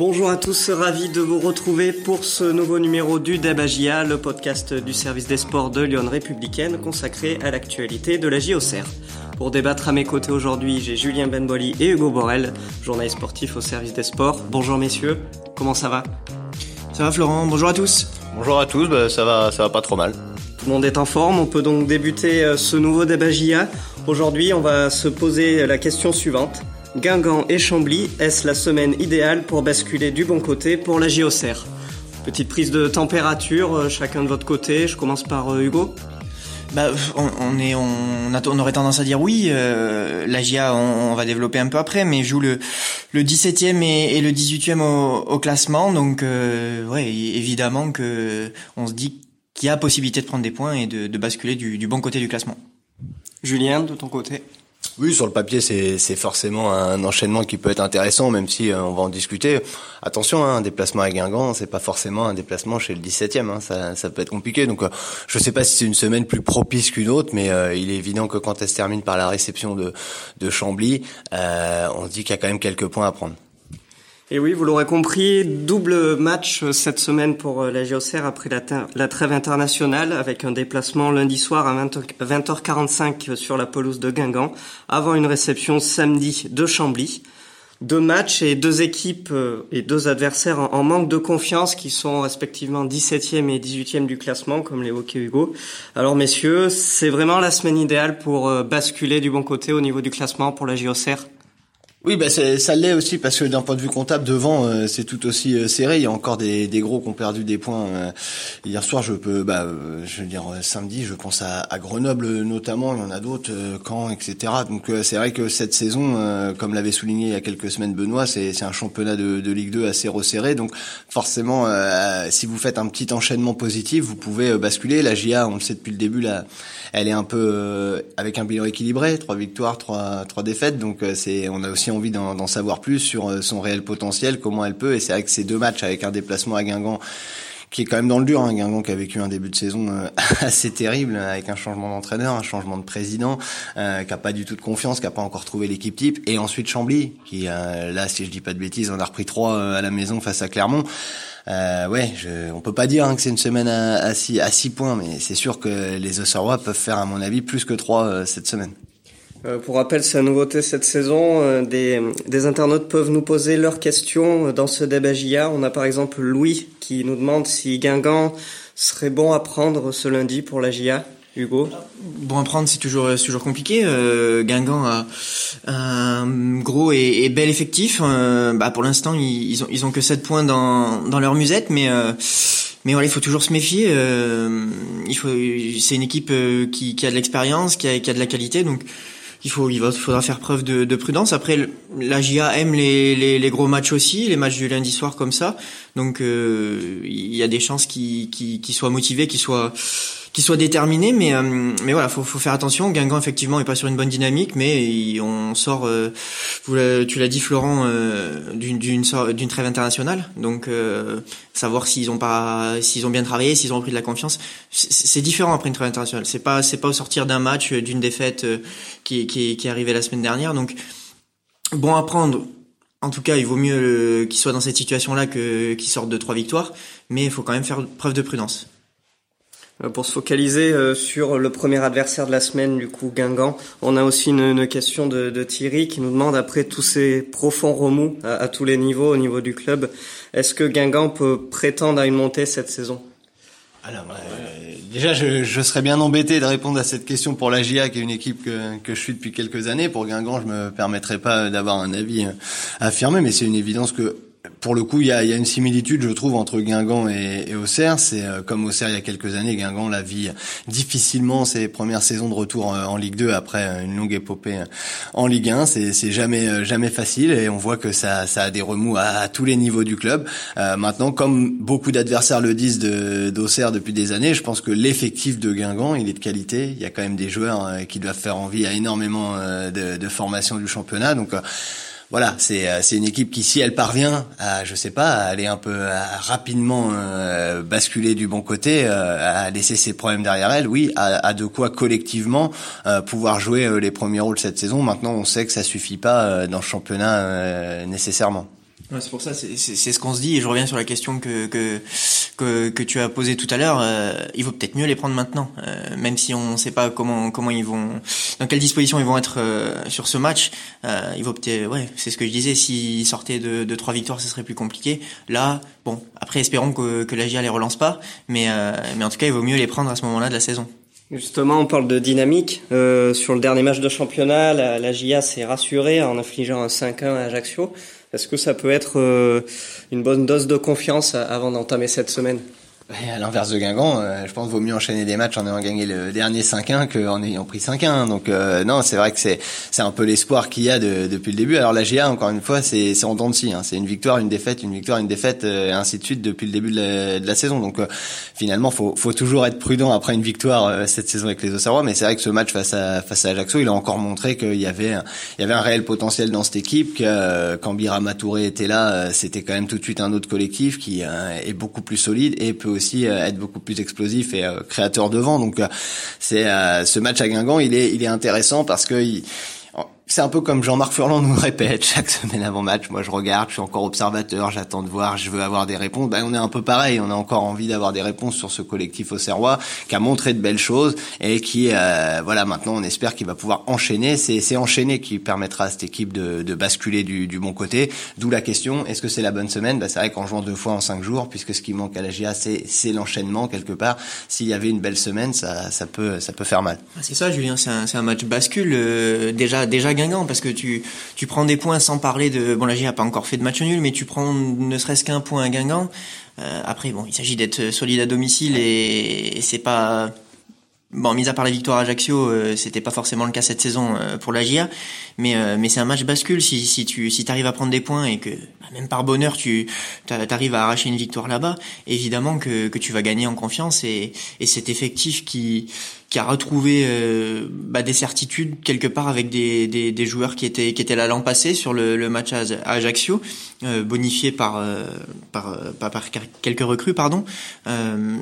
Bonjour à tous, ravi de vous retrouver pour ce nouveau numéro du Debagia, le podcast du service des sports de Lyon Républicaine consacré à l'actualité de la JOCR. Pour débattre à mes côtés aujourd'hui, j'ai Julien Benboli et Hugo Borel, journaliste sportif au service des sports. Bonjour messieurs, comment ça va? Ça va Florent, bonjour à tous. Bonjour à tous, bah, ça va ça va pas trop mal. Tout le monde est en forme, on peut donc débuter euh, ce nouveau Debagia. Aujourd'hui, on va se poser la question suivante. Guingamp et Chambly, est-ce la semaine idéale pour basculer du bon côté pour la JOCR Petite prise de température, euh, chacun de votre côté. Je commence par euh, Hugo. Bah, on, est, on, on, aurait tendance à dire oui. Euh, la GIA, on, va développer un peu après, mais joue le, le 17e et, le 18e au, classement, donc ouais, évidemment que on se dit qu'il y a possibilité de prendre des points et de, basculer du bon côté du classement. Julien, de ton côté? Oui, sur le papier, c'est forcément un enchaînement qui peut être intéressant, même si euh, on va en discuter. Attention, hein, un déplacement à Guingamp, c'est pas forcément un déplacement chez le 17e. Hein, ça, ça peut être compliqué. Donc, euh, je sais pas si c'est une semaine plus propice qu'une autre, mais euh, il est évident que quand elle se termine par la réception de, de Chambly, on se dit qu'il y a quand même quelques points à prendre. Et oui, vous l'aurez compris, double match euh, cette semaine pour euh, la GOCR après la, trêve internationale avec un déplacement lundi soir à 20, h 45 sur la pelouse de Guingamp avant une réception samedi de Chambly. Deux matchs et deux équipes euh, et deux adversaires en, manque de confiance qui sont respectivement 17e et 18e du classement comme l'évoquait Hugo. Alors messieurs, c'est vraiment la semaine idéale pour basculer du bon côté au niveau du classement pour la JOCR oui, bah ça l'est aussi parce que d'un point de vue comptable, devant euh, c'est tout aussi euh, serré. Il y a encore des, des, gros qui ont perdu des points. Euh, hier soir, je peux, bah, je veux dire samedi, je pense à, à, Grenoble notamment. Il y en a d'autres, Caen, etc. Donc c'est vrai que cette saison, comme l'avait souligné il y a quelques semaines Benoît, c'est un championnat de, de, Ligue 2 assez resserré. Donc forcément, si vous faites un petit enchaînement positif, vous pouvez basculer. La GIA, on le sait depuis le début, là, elle est un peu avec un bilan équilibré, trois victoires, trois, trois défaites. Donc c'est, on a aussi envie d'en savoir plus sur euh, son réel potentiel, comment elle peut. Et c'est vrai que ces deux matchs avec un déplacement à Guingamp qui est quand même dans le dur. Hein. Guingamp qui a vécu un début de saison euh, assez terrible avec un changement d'entraîneur, un changement de président, euh, qui a pas du tout de confiance, qui a pas encore trouvé l'équipe type, et ensuite Chambly qui euh, là, si je dis pas de bêtises, on a repris trois à la maison face à Clermont. Euh, ouais, je, on peut pas dire hein, que c'est une semaine à, à, six, à six points, mais c'est sûr que les Auxerrois peuvent faire, à mon avis, plus que trois cette semaine. Euh, pour rappel, c'est la nouveauté cette saison. Euh, des, des, internautes peuvent nous poser leurs questions euh, dans ce débat JA. On a par exemple Louis qui nous demande si Guingamp serait bon à prendre ce lundi pour la JA. Hugo? Bon à prendre, c'est toujours, toujours compliqué. Euh, Guingamp a un gros et, bel effectif. bah pour l'instant, ils, ils, ont, ils ont que 7 points dans, dans leur musette, mais... mais voilà, il faut toujours se méfier. il faut, c'est une équipe qui, qui a de l'expérience, qui a, qui a de la qualité, donc il faut, il faudra faire preuve de, de prudence. Après, la GIA aime les, les, les, gros matchs aussi, les matchs du lundi soir comme ça. Donc, euh, il y a des chances qu'ils qu soient motivés, qu'ils soient qui soit déterminé, mais euh, mais voilà, faut, faut faire attention. Guingamp effectivement est pas sur une bonne dynamique, mais on sort, euh, tu l'as dit Florent, euh, d'une d'une d'une trêve internationale, donc savoir s'ils ont pas s'ils ont bien travaillé, s'ils ont repris de la confiance, c'est différent après une trêve internationale. C'est pas c'est pas au sortir d'un match, d'une défaite qui qui qui est arrivée la semaine dernière, donc bon à prendre. En tout cas, il vaut mieux qu'il soit dans cette situation-là que qu'il sorte de trois victoires, mais il faut quand même faire preuve de prudence. Euh, pour se focaliser euh, sur le premier adversaire de la semaine, du coup Guingamp, on a aussi une, question de, Thierry qui nous demande après tous ces profonds remous à, tous les niveaux, au niveau du club, est-ce que Guingamp peut prétendre à une montée cette saison? Alors, euh, déjà, je, je, serais bien embêté de répondre à cette question pour la GIA, qui est une équipe que, que je suis depuis quelques années. Pour Guingamp, je me permettrai pas d'avoir un avis affirmé, mais c'est une évidence que pour le coup, il y a, y a, une similitude, je trouve, entre Guingamp et, et Auxerre. C'est euh, comme Auxerre il y a quelques années, Guingamp la vit difficilement ses premières saisons de retour en, Ligue 2 après une longue épopée en Ligue 1. C'est jamais euh, jamais facile et on voit que ça, ça a des remous à, tous les niveaux du club. Euh, maintenant, comme beaucoup d'adversaires le disent d'Auxerre depuis des années, je pense que l'effectif de Guingamp, il est de qualité. Il y a quand même des joueurs qui doivent faire envie à énormément de, de formation du championnat. Donc voilà, c'est euh, c'est une équipe qui, si elle parvient à, je sais pas, à aller un peu rapidement euh, basculer du bon côté, euh, à laisser ses problèmes derrière elle, oui, a, de quoi collectivement pouvoir jouer les premiers rôles cette saison. Maintenant, on sait que ça suffit pas dans le championnat nécessairement. C'est pour ça, c'est ce qu'on se dit, et je reviens sur la question que que que, que tu as posée tout à l'heure. Euh, il vaut peut-être mieux les prendre maintenant, euh, même si on ne sait pas comment comment ils vont, dans quelle disposition ils vont être euh, sur ce match. il vaut peut-être, ouais, c'est ce que je disais. S'ils sortaient de, de trois victoires, ce serait plus compliqué. Là, bon, après espérons que que la GIA les relance pas, mais mais en tout cas, il vaut mieux les prendre à ce moment-là de la saison. Justement, on parle de dynamique. sur le dernier match de championnat, la, la GIA s'est rassurée en infligeant un 5-1 à Ajaccio. Est-ce que ça peut être euh, une bonne dose de confiance avant d'entamer cette semaine? À l'inverse de Guingamp, euh, je pense qu'il vaut mieux enchaîner des matchs en ayant gagné le dernier 5-1 qu'en ayant pris 5-1. Donc euh, non, c'est vrai que c'est c'est un peu l'espoir qu'il y a de, depuis le début. Alors la GA, encore une fois, c'est c'est en dents de scie. Hein. C'est une victoire, une défaite, une victoire, une défaite, euh, et ainsi de suite depuis le début de la, de la saison. Donc finalement, faut faut toujours être prudent après une victoire cette saison avec les Auxerrois. Mais c'est vrai que ce match face à face à Ajaccio, il a encore montré qu'il y avait il y avait un réel potentiel dans cette équipe. Que quand Birama Touré était là, c'était quand même tout de suite un autre collectif qui est beaucoup plus solide et peut euh, être beaucoup plus explosif et euh, créateur de vent. Donc euh, c'est ce match à Guingamp, il est intéressant parce que c'est un peu comme Jean-Marc Furlan nous répète chaque semaine avant match. Moi, je regarde, je suis encore observateur, j'attends de voir, je veux avoir des réponses. Ben, on est un peu pareil. On a encore envie d'avoir des réponses sur ce collectif au Serrois qui a montré de belles choses et qui, euh, voilà, maintenant, on espère qu'il va pouvoir enchaîner. C'est, c'est enchaîner qui permettra à cette équipe de, de basculer du, du, bon côté. D'où la question est-ce que c'est la bonne semaine? Ben, c'est vrai qu'en jouant deux fois en cinq jours, puisque ce qui manque à la GA, c'est, c'est l'enchaînement quelque part. S'il y avait une belle semaine, ça, ça peut, ça peut faire mal. Ah, c'est ça, Julien. C'est un, un match bascule. Euh, déjà, déjà parce que tu tu prends des points sans parler de bon la J a pas encore fait de match nul mais tu prends ne serait-ce qu'un point à Guingamp euh, après bon il s'agit d'être solide à domicile et, c'est pas Bon, mis à part la victoire à Ajaccio, euh, c'était pas forcément le cas cette saison euh, pour la GIA, mais mais c'est un match bascule si si tu si t'arrives à prendre des points et que bah, même par bonheur tu t'arrives à arracher une victoire là-bas, évidemment que que tu vas gagner en confiance et et cet effectif qui qui a retrouvé euh, bah, des certitudes quelque part avec des, des, des, joueurs qui étaient qui étaient là l'an passé sur le, le match à, Ajaccio, euh, bonifié par, euh, par, par, par quelques recrues pardon.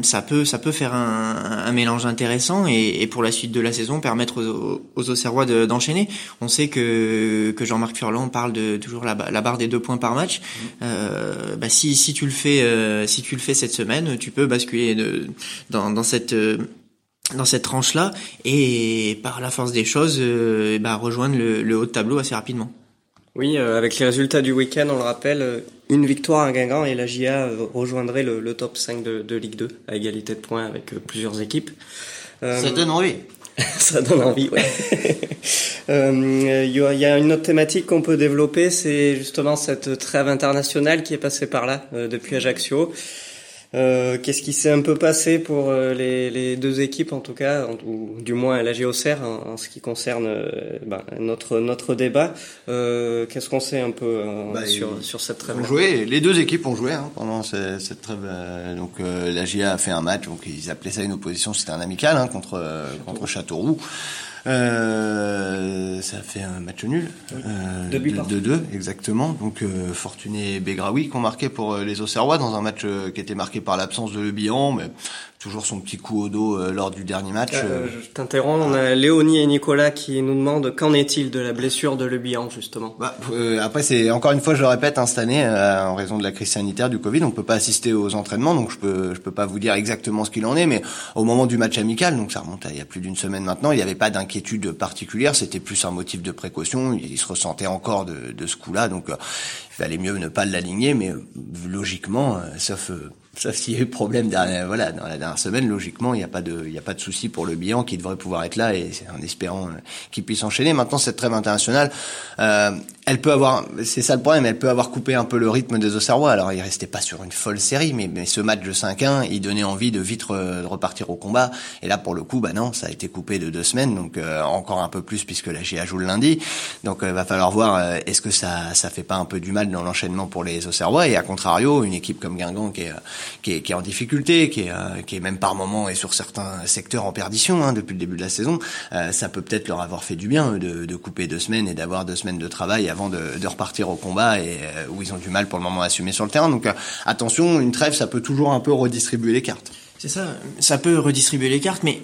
ça peut ça peut faire un, un mélange intéressant et, et, pour la suite de la saison permettre aux, aux Auxerrois d'enchaîner. On sait que que Jean-Marc Furlan parle de toujours la, la barre des deux points par match. bah, si si tu le fais si tu le fais cette semaine, tu peux basculer de, dans dans cette dans cette tranche-là et par la force des choses, euh, bah, rejoindre le, haut de tableau assez rapidement. Oui, euh, avec les résultats du week-end, on le rappelle, euh, une victoire à Guingamp et la GIA rejoindrait le, top 5 de, de, Ligue 2 à égalité de points avec plusieurs équipes. Ça donne envie. ça donne envie, ouais. Il y, y, a une autre thématique qu'on peut développer, c'est justement cette trêve internationale qui est passée par là depuis Ajaccio. Euh, qu'est-ce qui s'est un peu passé pour euh, les, les, deux équipes en tout cas, ou du moins la GOCR en, en ce qui concerne euh, bah, notre notre débat. Qu'est-ce qu'on sait un peu bah, sur sur cette trêve joué, Les deux équipes ont joué hein, pendant cette, cette trêve. donc la GA a fait un match, donc ils appelaient ça une opposition, c'était un amical hein, contre contre Châteauroux. Euh, ça fait un match nul. Euh, de, de, deux, exactement. Donc euh, Fortuné et Begraoui qui ont marqué pour euh, les Auxerrois dans un match euh, qui était marqué par l'absence de Le Bihan, mais toujours son petit coup au dos euh, lors du dernier match. Euh, euh. je t'interromps, on a Léonie et Nicolas qui nous demandent qu'en est-il de la blessure de Le Bihan justement? Bah, après c'est encore une fois je le répète hein, cette année en raison de la crise sanitaire du Covid on peut pas assister aux entraînements donc je peux je peux pas vous dire exactement ce qu'il en est mais au moment du match amical donc ça remonte à il y a plus d'une semaine maintenant il n'y avait pas d'inquiétude particulière c'était plus un motif de précaution il, se ressentait encore de, de ce coup-là donc il valait mieux ne pas l'aligner mais logiquement sauf Sauf s'il y a eu problème dernière, voilà, dans la dernière semaine, logiquement, il n'y a pas de, il y a pas de souci pour le bilan qui devrait pouvoir être là et en espérant qu'il puisse enchaîner. Maintenant, cette trêve internationale, euh, elle peut avoir, c'est ça le problème, elle peut avoir coupé un peu le rythme des Auxerrois. Alors, il restait pas sur une folle série, mais, mais ce match de 5-1, il donnait envie de vite repartir au combat. Et là, pour le coup, bah non, ça a été coupé de deux semaines, donc euh, encore un peu plus puisque la GA joue le lundi. Donc, il euh, va falloir voir euh, est-ce que ça, ça fait pas un peu du mal dans l'enchaînement pour les Auxerrois. Et à contrario, une équipe comme Guingamp qui est, qui est, qui est en difficulté, qui est, qui est même par moment et sur certains secteurs en perdition hein, depuis le début de la saison, ça peut peut-être leur avoir fait du bien de, de couper deux semaines et d'avoir deux semaines de travail avant de, de, repartir au combat et euh, où ils ont du mal pour le moment à assumer sur le terrain. Donc euh, attention, une trêve, ça peut toujours un peu redistribuer les cartes. C'est ça, ça peut redistribuer les cartes, mais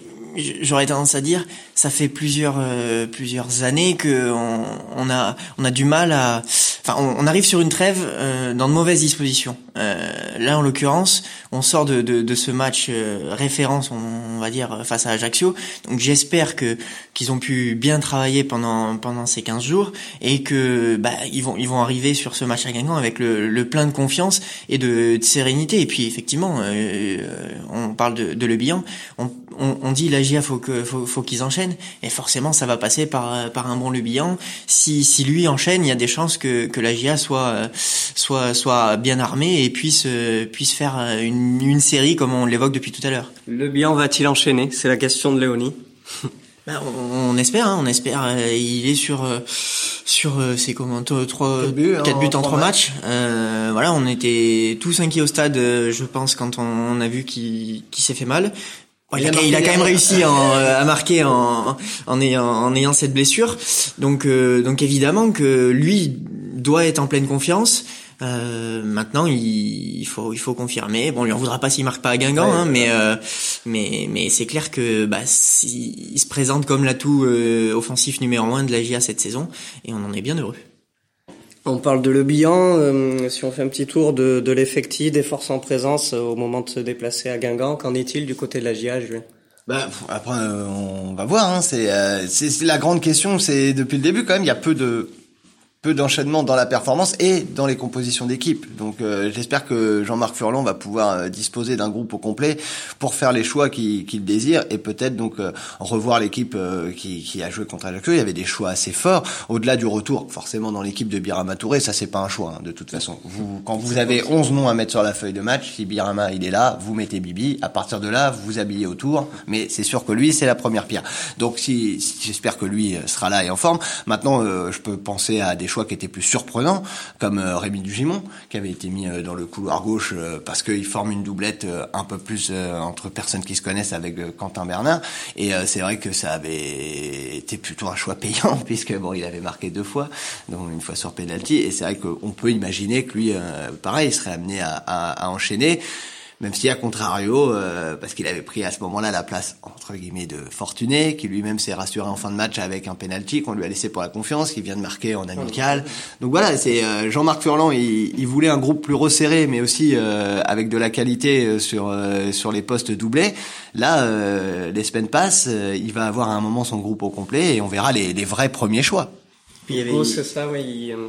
j'aurais tendance à dire, ça fait plusieurs euh, plusieurs années que on, on, a on a du mal à, enfin, on, arrive sur une trêve euh, dans de mauvaises dispositions. Euh, là, en l'occurrence, on sort de, de, de ce match référence, on, va dire, face à Ajaccio. Donc, j'espère que qu'ils ont pu bien travailler pendant pendant ces 15 jours et que bah ils vont ils vont arriver sur ce match à Guingamp avec le, le plein de confiance et de, de sérénité. Et puis, effectivement, on parle de, de Le Bihan, on, on, on dit la GIA faut que faut, faut qu'ils enchaînent et forcément ça va passer par par un bon Le Si si lui enchaîne, il y a des chances que que la GIA soit soit soit bien armée et puisse puisse faire une, une série comme on l'évoque depuis tout à l'heure. Le va-t-il enchaîner? C'est la question de Léonie. Ben, on, espère, hein, on espère. il est sur sur c'est comment trois quatre buts, quatre buts en, trois matchs. Euh, voilà, on était tous inquiets au stade, je pense, quand on, a vu qu'il s'est fait mal il, a, quand même réussi euh, à marquer en, en, ayant, en ayant cette blessure. Donc, euh, donc évidemment que lui doit être en pleine confiance. Euh, maintenant, il, faut il faut confirmer. Bon, lui en voudra pas s'il marque pas à Guingamp, hein, mais mais mais c'est clair que bah il se présente comme l'atout offensif numéro un de la GIA cette saison, et on en est bien heureux. On parle de Le Bihan, euh, si on fait un petit tour de, de l'effectif, des forces en présence euh, au moment de se déplacer à Guingamp, qu'en est-il du côté de la GIA, Julien? Bah, après, euh, on va voir. Hein, c'est c'est la grande question. C'est depuis le début quand même. Il y a peu de peu d'enchaînement dans la performance et dans les compositions d'équipe. Donc euh, j'espère que Jean-Marc Furlan va pouvoir euh, disposer d'un groupe au complet pour faire les choix qu'il désire et peut-être donc euh, revoir l'équipe qui, qui, a joué contre Ajaccio. Il y avait des choix assez forts au-delà du retour forcément dans l'équipe de Birama Touré. Ça c'est pas un choix hein, de toute façon. Vous, quand vous avez 11 noms à mettre sur la feuille de match, si Birama il est là, vous mettez Bibi. À partir de là, vous habillez autour. Mais c'est sûr que lui c'est la première pierre. Donc si, j'espère que lui sera là et en forme. Maintenant je peux penser à des choix qui étaient plus surprenants, comme euh, Rémi Dugimon, qui avait été mis euh, dans le couloir gauche euh, parce qu'il forme une doublette un peu plus entre personnes qui se connaissent avec Quentin Bernard. Et c'est vrai que ça avait été plutôt un choix payant, puisque bon, il avait marqué deux fois, donc une fois sur penalty. Et c'est vrai qu'on peut imaginer que lui, pareil, serait amené à enchaîner même si à contrario, euh, parce qu'il avait pris à ce moment-là la place entre guillemets de Fortuné, qui lui-même s'est rassuré en fin de match avec un penalty qu'on lui a laissé pour la confiance, qui vient de marquer en amical. Donc voilà, c'est euh, Jean-Marc Furlan, il, il, voulait un groupe plus resserré, mais aussi euh, avec de la qualité sur sur les postes doublés. Là, les semaines passent, il va avoir à un moment son groupe au complet et on verra les, les vrais premiers choix. Puis il c'est ça, oui. Euh,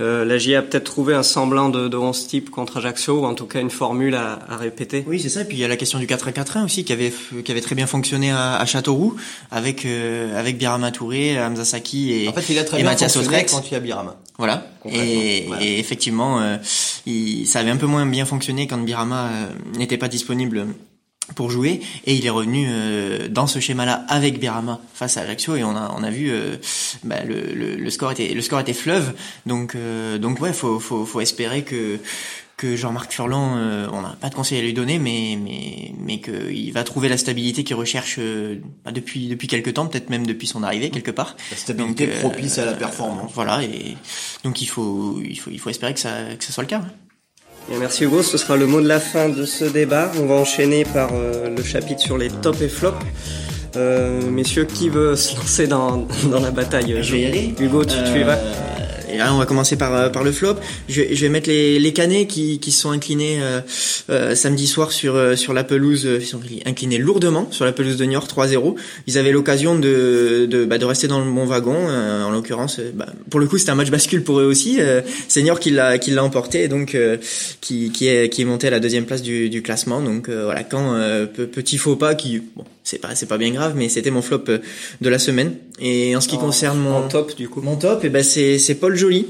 euh, la GIA a peut-être trouvé un semblant de, de 11 type contre Ajaccio, ou en tout cas une formule à, à répéter. Oui, c'est ça. Et puis il y a la question du 4 4 1 aussi, qui avait qui avait très bien fonctionné à, à Châteauroux, avec euh, avec Birama Touré, Hamza Saki et, en fait, il a très et bien Mathias quand il y a Birama. Voilà. Et, et, effectivement, euh, il, ça avait un peu moins bien fonctionné quand Birama euh, n'était pas disponible pour jouer et il est revenu euh, dans ce schéma-là avec Berama face à Ajaccio et on a on a vu euh, bah, le, le, le, score était le score était fleuve. Donc euh, donc ouais faut faut faut espérer que que Jean-Marc Furlan on n'a pas de conseil à lui donner mais mais mais que il va trouver la stabilité qu'il recherche bah, depuis depuis quelque temps peut-être même depuis son arrivée quelque part. La stabilité propice à la performance. voilà et donc il faut il faut il faut espérer que ça que ça soit le cas merci Hugo, ce sera le mot de la fin de ce débat. On va enchaîner par euh, le chapitre sur les top et flop. Euh, messieurs, qui veut se lancer dans, dans la bataille Je vais y aller. Hugo, tu, tu y vas euh, et là, on va commencer par euh, par le flop. Je, je vais mettre les les Canets qui qui sont inclinés euh, euh, samedi soir sur euh, sur la pelouse. Ils sont inclinés lourdement sur la pelouse de Niort 3-0. Ils avaient l'occasion de de bah, de rester dans le bon wagon. en l'occurrence, bah, pour le coup, c'était un match bascule pour eux aussi. c'est Niort qui l'a qui l'a emporté, donc qui qui est qui est monté à la deuxième place du du classement. Donc voilà, quand petit faux pas qui bon c'est pas c'est pas bien grave mais c'était mon flop euh, de la semaine. Et en ce qui concerne mon top du coup. mon top et eh ben c'est c'est Paul Joly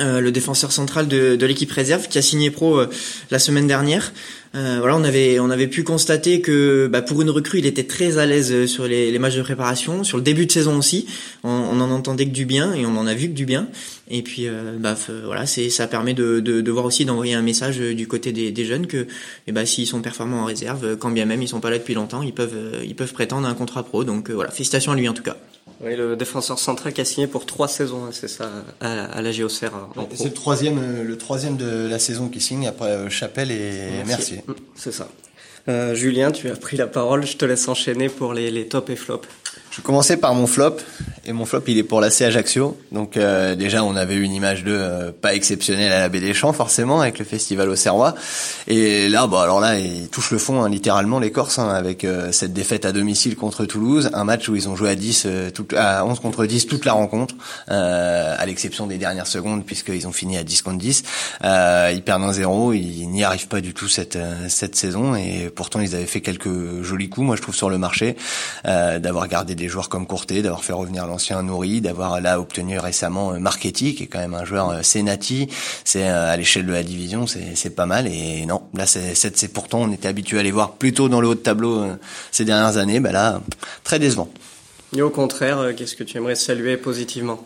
euh, le défenseur central de, de l'équipe réserve qui a signé pro euh, la semaine dernière. Euh, voilà, on avait on avait pu constater que bah, pour une recrue, il était très à l'aise sur les, les, matchs de préparation, sur le début de saison aussi. On, on, en entendait que du bien et on en a vu que du bien. Et puis bah voilà, c'est ça permet de, de, de voir aussi d'envoyer un message du côté des, des jeunes que et bah s'ils sont performants en réserve, quand bien même ils sont pas là depuis longtemps, ils peuvent ils peuvent prétendre un contrat pro. Donc voilà, félicitations à lui en tout cas. Oui, le défenseur central qui a signé pour trois saisons, c'est ça, à, la GOCR. C'est le troisième, euh, le troisième de la saison qui signe après euh, Chapelle et Mercier. Mm, c'est ça. Julien, tu as pris la parole, je te laisse enchaîner pour les, les tops et flops. Je commencer par mon flop. Et mon flop il est pour l'AC Ajaccio. Donc euh, déjà on avait eu une image de euh, pas exceptionnelle à la Baie des Champs forcément avec le festival au Serrois. Et là bon alors là ils touchent le fond hein, littéralement les Corses hein, avec euh, cette défaite à domicile contre Toulouse, un match où ils ont joué à 10 à 11 contre 10 toute la rencontre à l'exception des dernières secondes puisqu'ils ont fini à 10 contre 10. ils perdent 1-0, ils n'y arrivent pas du tout cette cette saison. Et pourtant ils avaient fait quelques jolis coups moi je trouve sur le marché d'avoir gardé des joueurs comme Courtet, d'avoir fait revenir l'ancien Nouri, d'avoir là obtenu récemment euh, Marchetti, qui est quand même un joueur euh, Senati. C'est euh, à l'échelle de la division, c'est pas mal. Et non, là c'est c'est pourtant on était habitué à les voir plutôt dans le haut de tableau ces dernières années. Bah là, très décevant. Et au contraire, qu'est-ce que tu aimerais saluer positivement?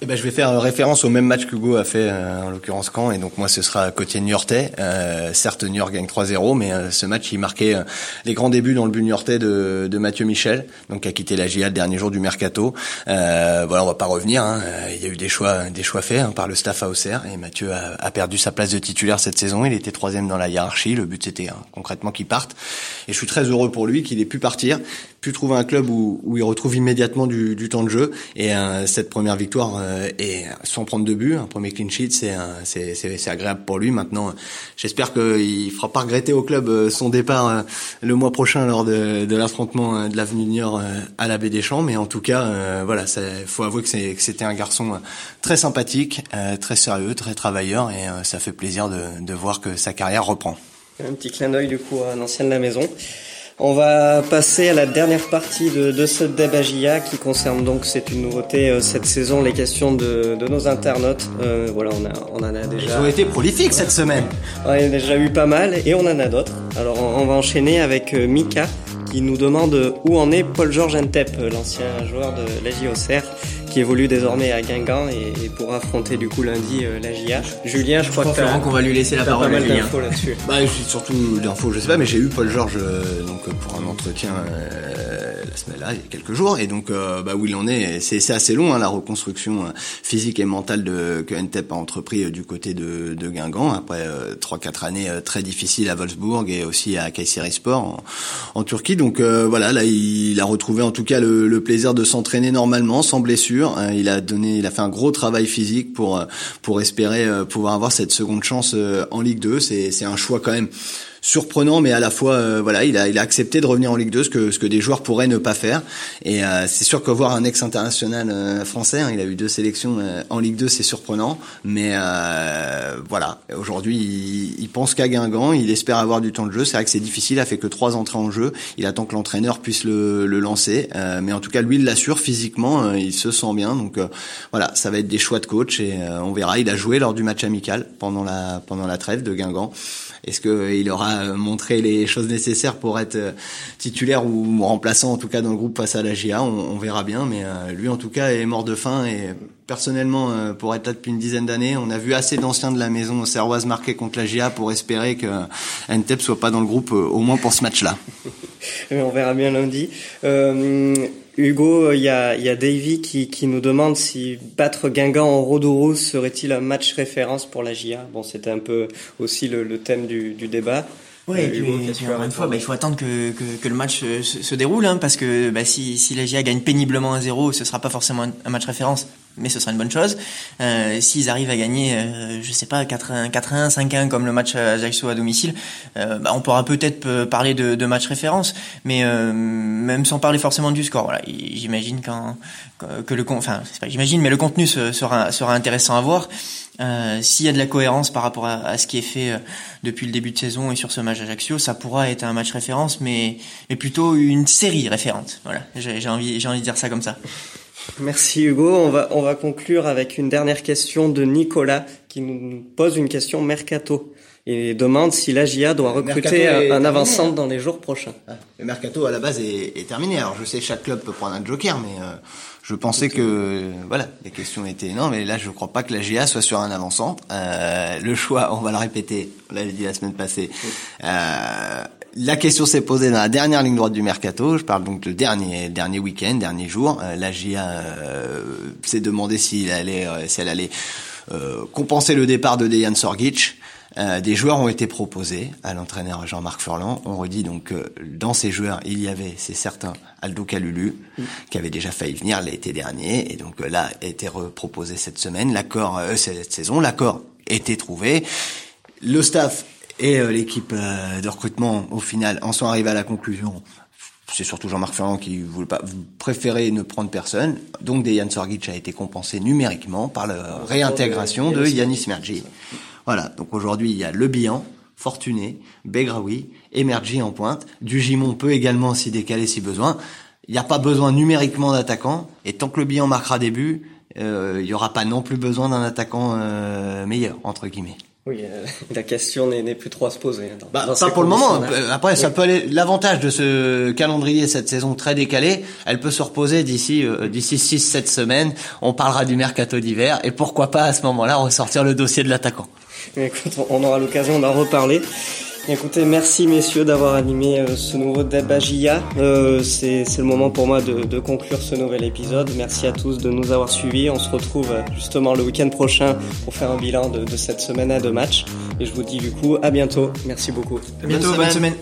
Eh ben, je vais faire référence au même match qu'Hugo a fait, euh, en l'occurrence quand, et donc moi ce sera côté niortais. Euh, certes, Niort gagne 3-0, mais euh, ce match il marquait euh, les grands débuts dans le but niortais de, de Mathieu Michel, donc qui a quitté la GIA le dernier jour du mercato. voilà, on va pas revenir. Hein. Il y a eu des choix, des choix faits hein, par le staff à Auxerre, et Mathieu a, a, perdu sa place de titulaire cette saison. Il était troisième dans la hiérarchie. Le but c'était hein, concrètement qu'il parte, et je suis très heureux pour lui qu'il ait pu partir, pu trouver un club où, où il retrouve immédiatement du, du temps de jeu, et cette première victoire euh, et sans prendre de but, un premier clean sheet, c'est c'est agréable pour lui. Maintenant, j'espère qu'il fera pas regretter au club euh, son départ euh, le mois prochain lors de, de l'affrontement de l'avenue Niort à la Baie des Champs. Mais en tout cas, voilà, il faut avouer que c'était un garçon très sympathique, très sérieux, très travailleur, et ça fait plaisir de, de voir que sa carrière reprend. Un petit clin d'œil du coup à un ancien de la maison. On va passer à la dernière partie de, de ce débagia qui concerne donc, c'est une nouveauté euh, cette saison, les questions de, de nos internautes. Euh, voilà, on, a, on en a déjà. Ils ont été prolifiques cette semaine. on a déjà eu pas mal et on en a d'autres. Alors on, va enchaîner avec euh, Mika qui nous demande où en est Paul-Georges Entep, l'ancien joueur de la JOCR qui évolue désormais à Guingamp et, pour affronter du coup lundi euh, la JA. Julien, je, crois que qu'on va lui laisser la parole. Pas mal d'infos là-dessus. Bah, surtout d'infos, je sais pas, mais j'ai eu Paul Georges euh, donc pour un entretien euh, la semaine là, il y a quelques jours, et donc bah où il en est, c'est assez long hein, la reconstruction physique et mentale de que NTEP a entrepris du côté de, de Guingamp après trois quatre années très difficiles à Wolfsburg et aussi à Kayseri Sport en, Turquie. Donc voilà, là il, a retrouvé en tout cas le, le plaisir de s'entraîner normalement, sans blessure Hein, il a donné, il a fait un gros travail physique pour euh, pour espérer euh, pouvoir avoir cette seconde chance euh, en Ligue 2. C'est c'est un choix quand même surprenant, mais à la fois, euh, voilà, il a, il a accepté de revenir en Ligue 2, ce que, ce que des joueurs pourraient ne pas faire. Et euh, c'est sûr que voir un ex-international euh, français, hein, il a eu deux sélections en Ligue 2, c'est surprenant. Mais voilà, aujourd'hui, il, il, pense qu'à Guingamp, il espère avoir du temps de jeu. C'est vrai que c'est difficile, il a fait que trois entrées en jeu. Il attend que l'entraîneur puisse le, le lancer. mais en tout cas, lui, il l'assure physiquement, il se sent bien. Donc voilà, ça va être des choix de coach et on verra. Il a joué lors du match amical pendant la, pendant la trêve de Guingamp. Est-ce qu'il aura euh, montré les choses nécessaires pour être euh, titulaire ou remplaçant en tout cas dans le groupe face à la GA on, verra bien. Mais euh, lui en tout cas est mort de faim et personnellement pour être là depuis une dizaine d'années, on a vu assez d'anciens de la maison serroise marquer contre la GA pour espérer que Ntep soit pas dans le groupe au moins pour ce match-là. on verra bien lundi. Hugo, il y a, y a Davy qui, qui nous demande si battre Guingamp en Rodourou serait-il un match référence pour la GIA. Bon, c'était un peu aussi le, le thème du, du débat. Oui, euh, une fois, bah, il faut attendre que, que, que le match se, se déroule, hein, parce que bah, si, si la GIA gagne péniblement 1-0, ce sera pas forcément un, match référence, mais ce sera une bonne chose. Euh, S'ils arrivent à gagner, euh, je sais pas, 4-1, 4-1, 5-1 comme le match à Ajaccio à domicile, euh, bah, on pourra peut-être euh, parler de, de match référence, mais euh, même sans parler forcément du score. Voilà, j'imagine quand que le enfin, pas j'imagine, mais le contenu sera sera intéressant à voir. Euh, S'il y a de la cohérence par rapport à, ce qui est fait depuis le début de saison et sur ce match Ajaccio, ça pourra être un match référence, mais mais plutôt une série référente. Voilà, j'ai envie j'ai envie de dire ça comme ça. Merci Hugo. On va, on va conclure avec une dernière question de Nicolas qui nous pose une question mercato et demande si l'AGIA doit recruter un, avant-centre dans les jours prochains. Ah, le mercato à la base est, terminé. Alors je sais chaque club peut prendre un joker, mais euh, je pensais que voilà les questions étaient non, mais là je ne crois pas que la soit sur un avant-centre. Euh, le choix, on va le répéter, on l'avait dit la semaine passée. Euh, la question s'est posée dans la dernière ligne droite du mercato. Je parle donc de dernier dernier week-end, dernier jour. Euh, la GIA euh, s'est demandé s'il allait, euh, si elle allait euh, compenser le départ de Dejan Sorgic. Euh, des joueurs ont été proposés à l'entraîneur Jean-Marc Furlan. On redit donc que dans ces joueurs, il y avait, c'est certain, Aldo Calulu, qui avait déjà failli venir l'été dernier, et donc euh, là a été reproposé cette semaine. L'accord, euh, cette saison, l'accord était trouvé. Le staff et l'équipe de recrutement, au final, en sont arrivés à la conclusion c'est surtout Jean-Marc Ferrand qui voulait pas préférer ne prendre personne. Donc Dejan Sorgic a été compensé numériquement par la réintégration de Yanis Mergi. Voilà. Donc aujourd'hui, il y a Le Bihan, Fortuné, Begraoui, Emergi en pointe. Du Gimon peut également s'y décaler si besoin. Il n'y a pas besoin numériquement d'attaquant. Et tant que le Bihan marquera des buts, euh, il n'y aura pas non plus besoin d'un attaquant euh, meilleur, entre guillemets. Oui, euh, la question n'est plus trop à se poser. Dans, bah, pas pour le moment. Après, ça peut aller. L'avantage de ce calendrier cette saison très décalé, elle peut se reposer d'ici euh, d'ici six sept semaines. On parlera du mercato d'hiver et pourquoi pas à ce moment-là ressortir le dossier de l'attaquant. Écoute, on aura l'occasion d'en reparler. Écoutez, merci messieurs d'avoir animé euh, ce nouveau Debagia. Euh, c'est le moment pour moi de, conclure ce nouvel épisode. Merci à tous de nous avoir suivis. On se retrouve euh, justement le week-end prochain pour faire un bilan de, de, cette semaine à deux matchs. Et je vous dis du coup à bientôt. Merci beaucoup. À bientôt, bonne semaine.